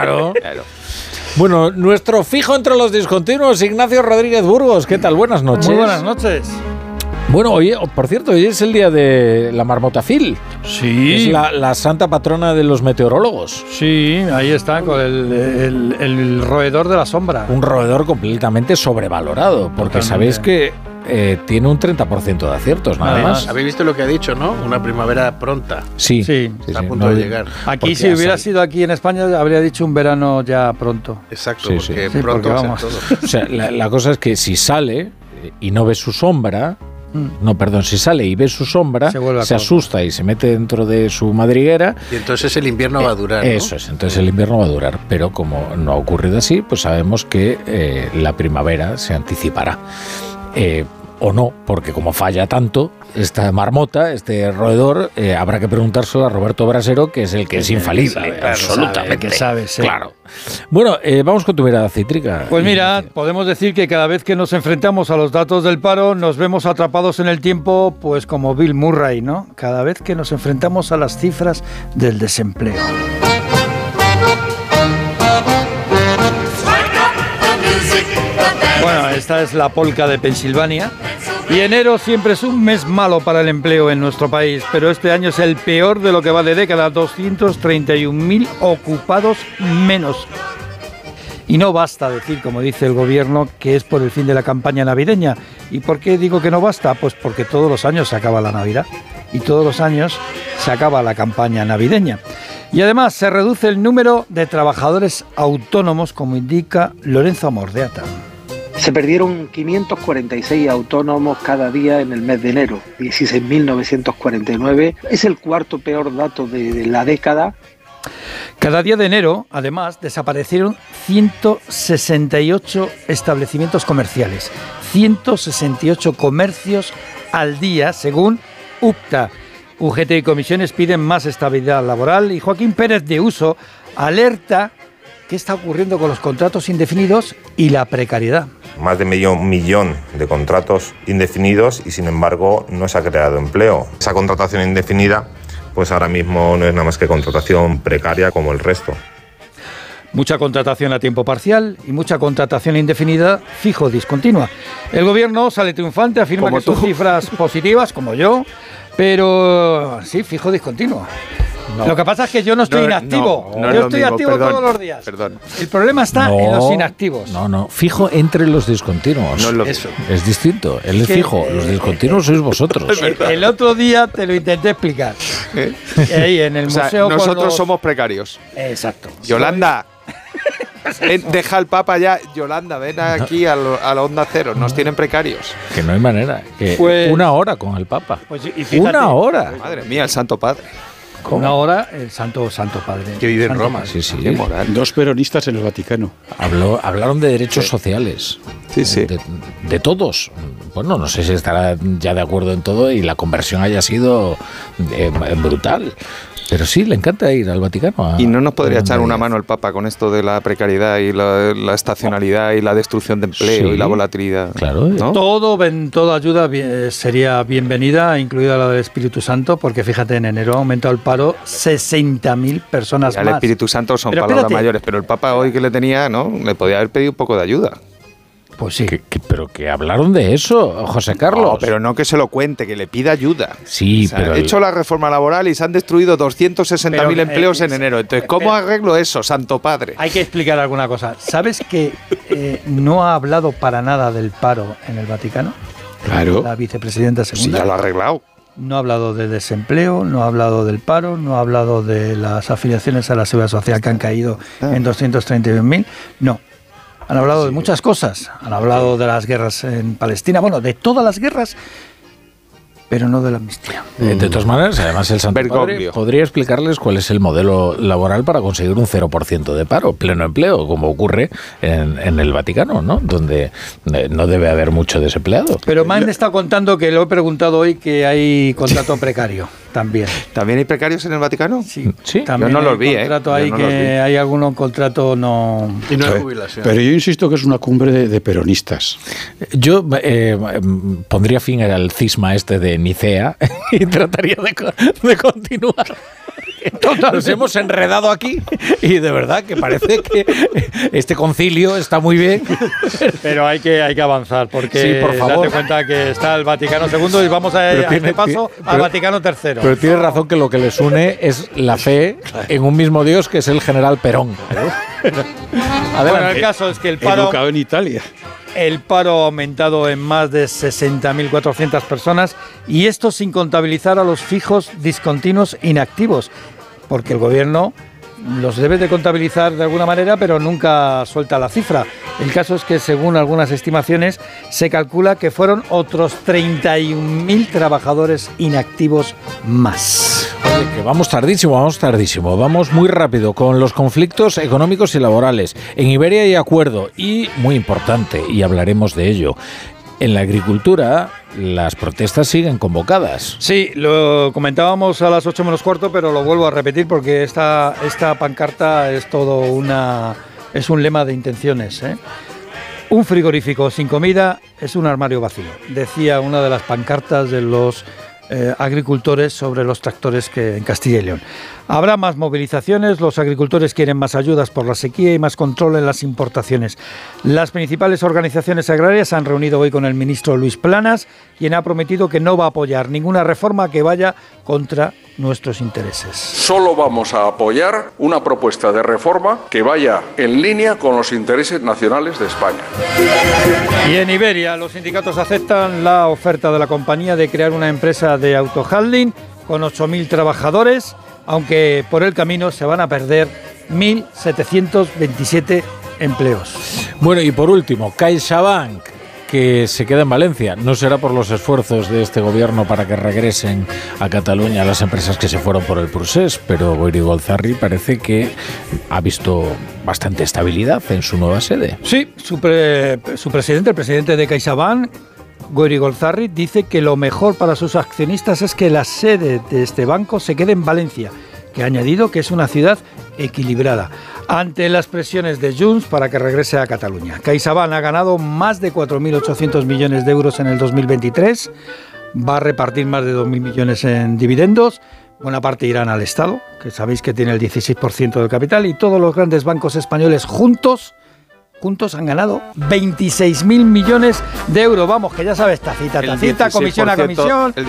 Claro. Bueno, nuestro fijo entre los discontinuos, Ignacio Rodríguez Burgos. ¿Qué tal? Buenas noches. Muy buenas noches. Bueno, oye, por cierto, hoy es el día de la marmotafil. Sí. Es la, la santa patrona de los meteorólogos. Sí, ahí está, con el, el- el roedor de la sombra. Un roedor completamente sobrevalorado, porque Totalmente. sabéis que eh, tiene un 30% de aciertos, nada más. Habéis visto lo que ha dicho, ¿no? Una primavera pronta. Sí, Sí. Está a punto de llegar. Aquí, si hubiera sido aquí en España, habría dicho un verano ya pronto. Exacto, Sí, porque Sí, pronto porque vamos. todo. O sea, la, la cosa es que si sale eh, y no ve su sombra, Mm. no, perdón, si sale y ve su sombra, Se asusta y se mete dentro de su madriguera. Y entonces el invierno va a durar. ¿no? Eso es, entonces el invierno va a durar. Pero como no ha ocurrido así, pues sabemos que eh, la primavera se anticipará. Eh, o no, porque como falla tanto esta marmota, este roedor, eh, habrá que preguntárselo a Roberto Brasero, que es el que es infalible, sabe, claro, absolutamente. sabe, que sabe, sí. Claro. Bueno, eh, vamos con tu mirada cítrica. Pues mira, podemos decir que cada vez que nos enfrentamos a los datos del paro nos vemos atrapados en el tiempo, pues como Bill Murray, ¿no? Cada vez que nos enfrentamos a las cifras del desempleo. Bueno, esta es la polca de Pensilvania. Y enero siempre es un mes malo para el empleo en nuestro país, pero este año es el peor de lo que va de década, 231.000 ocupados menos. Y no basta decir, como dice el gobierno, que es por el fin de la campaña navideña. ¿Y por qué digo que no basta? Pues porque todos los años se acaba la Navidad y todos los años se acaba la campaña navideña. Y además se reduce el número de trabajadores autónomos, como indica Lorenzo Amordeata. Se perdieron 546 autónomos cada día en el mes de enero, 16.949. Es el cuarto peor dato de, la década. Cada día de enero, además, desaparecieron 168 establecimientos comerciales, 168 comercios al día, según UPTA. UGT y comisiones piden más estabilidad laboral y Joaquín Pérez de Uso alerta qué está ocurriendo con los contratos indefinidos y la precariedad. Más de medio millón de contratos indefinidos y sin embargo no se ha creado empleo. Esa contratación indefinida pues ahora mismo no es nada más que contratación precaria como el resto. Mucha contratación a tiempo parcial y mucha contratación indefinida fijo discontinua. El gobierno sale triunfante, afirma Como que son tú. cifras positivas, como yo, pero sí, fijo Lo que pasa es que yo no estoy No, inactivo. no, no es yo estoy mismo, activo perdón, todos los días. perdón. El problema está en los inactivos. No, no, fijo entre los discontinuos. No es lo Eso. Es distinto, él es que, fijo, los eh, discontinuos sois vosotros. El, el otro día te lo intenté explicar. ¿Eh? Ahí en el O sea, museo. nosotros los- somos precarios. Exacto. Yolanda. deja al Papa ya. Yolanda, ven aquí a, lo- a la onda cero. Nos tienen precarios. Que no hay manera. Que Pues- una hora con el Papa. Pues, y fíjate, una hora. Madre mía, el Santo Padre. Una hora, el Santo Santo Padre. Que vive en Roma. Padre. Sí, sí. Qué moral. Dos peronistas en el Vaticano. Habló, hablaron de derechos sociales. Sí, sí. De, de todos. Bueno, no sé si estará ya de acuerdo en todo y la conversión haya sido eh, brutal. Pero sí, le encanta ir al Vaticano. a- Y no nos podría echar una mano el Papa con esto de la precariedad y la, la estacionalidad y la destrucción de empleo Sí. y la volatilidad. Claro. ¿no? Todo, ven- toda ayuda sería bienvenida, incluida la del Espíritu Santo, porque fíjate, en enero ha aumentado el paro 60.000 personas Y al más. Espíritu Santo son Pero palabras espérate. mayores, pero el Papa hoy que le tenía, ¿no? Le podía haber pedido un poco de ayuda. Pues sí. Que- que- pero que hablaron de eso, José Carlos. No, pero no que se lo cuente, que le pida ayuda. Sí, O sea, pero. he hecho la reforma laboral y se han destruido 260.000 Pero, empleos eh, en enero. Entonces, ¿cómo arreglo eso, Santo Padre? Hay que explicar alguna cosa. ¿Sabes que eh, no ha hablado para nada del paro en el Vaticano? Claro. La vicepresidenta Sí, segunda. ya lo ha arreglado. No ha hablado de desempleo, no ha hablado del paro, no ha hablado de las afiliaciones a la seguridad social que han caído Ah. en 231.000. No. Han hablado de muchas cosas. Han hablado de las guerras en Palestina, bueno, de todas las guerras, pero no de la amnistía. Eh, De todas maneras, además el Santo Padre podría explicarles cuál es el modelo laboral para conseguir un 0% de paro, pleno empleo, como ocurre en, en el Vaticano, ¿no? Donde eh, no debe haber mucho desempleado. Pero me han estado contando que lo he preguntado hoy que hay contrato precario también. ¿También hay precarios en el Vaticano? Sí, Sí. también Yo no los hay vi, ¿eh? ahí no los vi. que hay algunos contrato no Y no hay Pero- jubilación. Pero yo insisto que es una cumbre de, de peronistas. Yo eh, pondría fin al cisma este de Nicea y trataría de, de continuar. Nos hemos enredado aquí y de verdad que parece que este concilio está muy bien. Pero hay que, hay que avanzar porque Sí, por favor. date cuenta que está el Vaticano II y vamos a, Pero a tiene- este paso ti- al pero- Vaticano III. Pero tiene razón que lo que les une es la fe en un mismo Dios que es el general Perón. bueno, el caso es que el paro, Educado en Italia. El paro ha aumentado en más de 60.400 personas y esto sin contabilizar a los fijos discontinuos inactivos, porque el gobierno los debe de contabilizar de alguna manera, pero nunca suelta la cifra. El caso es que según algunas estimaciones se calcula que fueron otros 31.000 trabajadores inactivos más. Vamos tardísimo, vamos tardísimo, vamos muy rápido con los conflictos económicos y laborales. En Iberia hay acuerdo y, muy importante, y hablaremos de ello, en la agricultura las protestas siguen convocadas. Sí, lo comentábamos a las 8 menos cuarto, pero lo vuelvo a repetir porque esta, esta pancarta es todo una. es un lema de intenciones. ¿eh? Un frigorífico sin comida es un armario vacío, decía una de las pancartas de los eh, agricultores sobre los tractores que en Castilla y León. Habrá más movilizaciones, los agricultores quieren más ayudas por la sequía y más control en las importaciones. Las principales organizaciones agrarias se han reunido hoy con el ministro Luis Planas, quien ha prometido que no va a apoyar ninguna reforma que vaya contra nuestros intereses. Solo vamos a apoyar una propuesta de reforma que vaya en línea con los intereses nacionales de España. Y en Iberia, los sindicatos aceptan la oferta de la compañía de crear una empresa de autohandling con 8.000 trabajadores, aunque por el camino se van a perder 1.727 empleos. Bueno, y por último, CaixaBank, que se queda en Valencia. No será por los esfuerzos de este gobierno para que regresen a Cataluña las empresas que se fueron por el procés, pero Goiri Golzarri parece que ha visto bastante estabilidad en su nueva sede. Sí, su, pre- su presidente, el presidente de CaixaBank, Goiri Golzarri, dice que lo mejor para sus accionistas es que la sede de este banco se quede en Valencia, que ha añadido que es una ciudad equilibrada. Ante las presiones de Junts para que regrese a Cataluña. CaixaBank ha ganado más de 4.800 millones de euros en el 2023, va a repartir más de 2.000 millones en dividendos, buena parte irán al Estado, que sabéis que tiene el 16% del capital, y todos los grandes bancos españoles juntos juntos han ganado 26.000 millones de euros. Vamos, que ya sabes, tacita, tacita, comisión a 16%, comisión.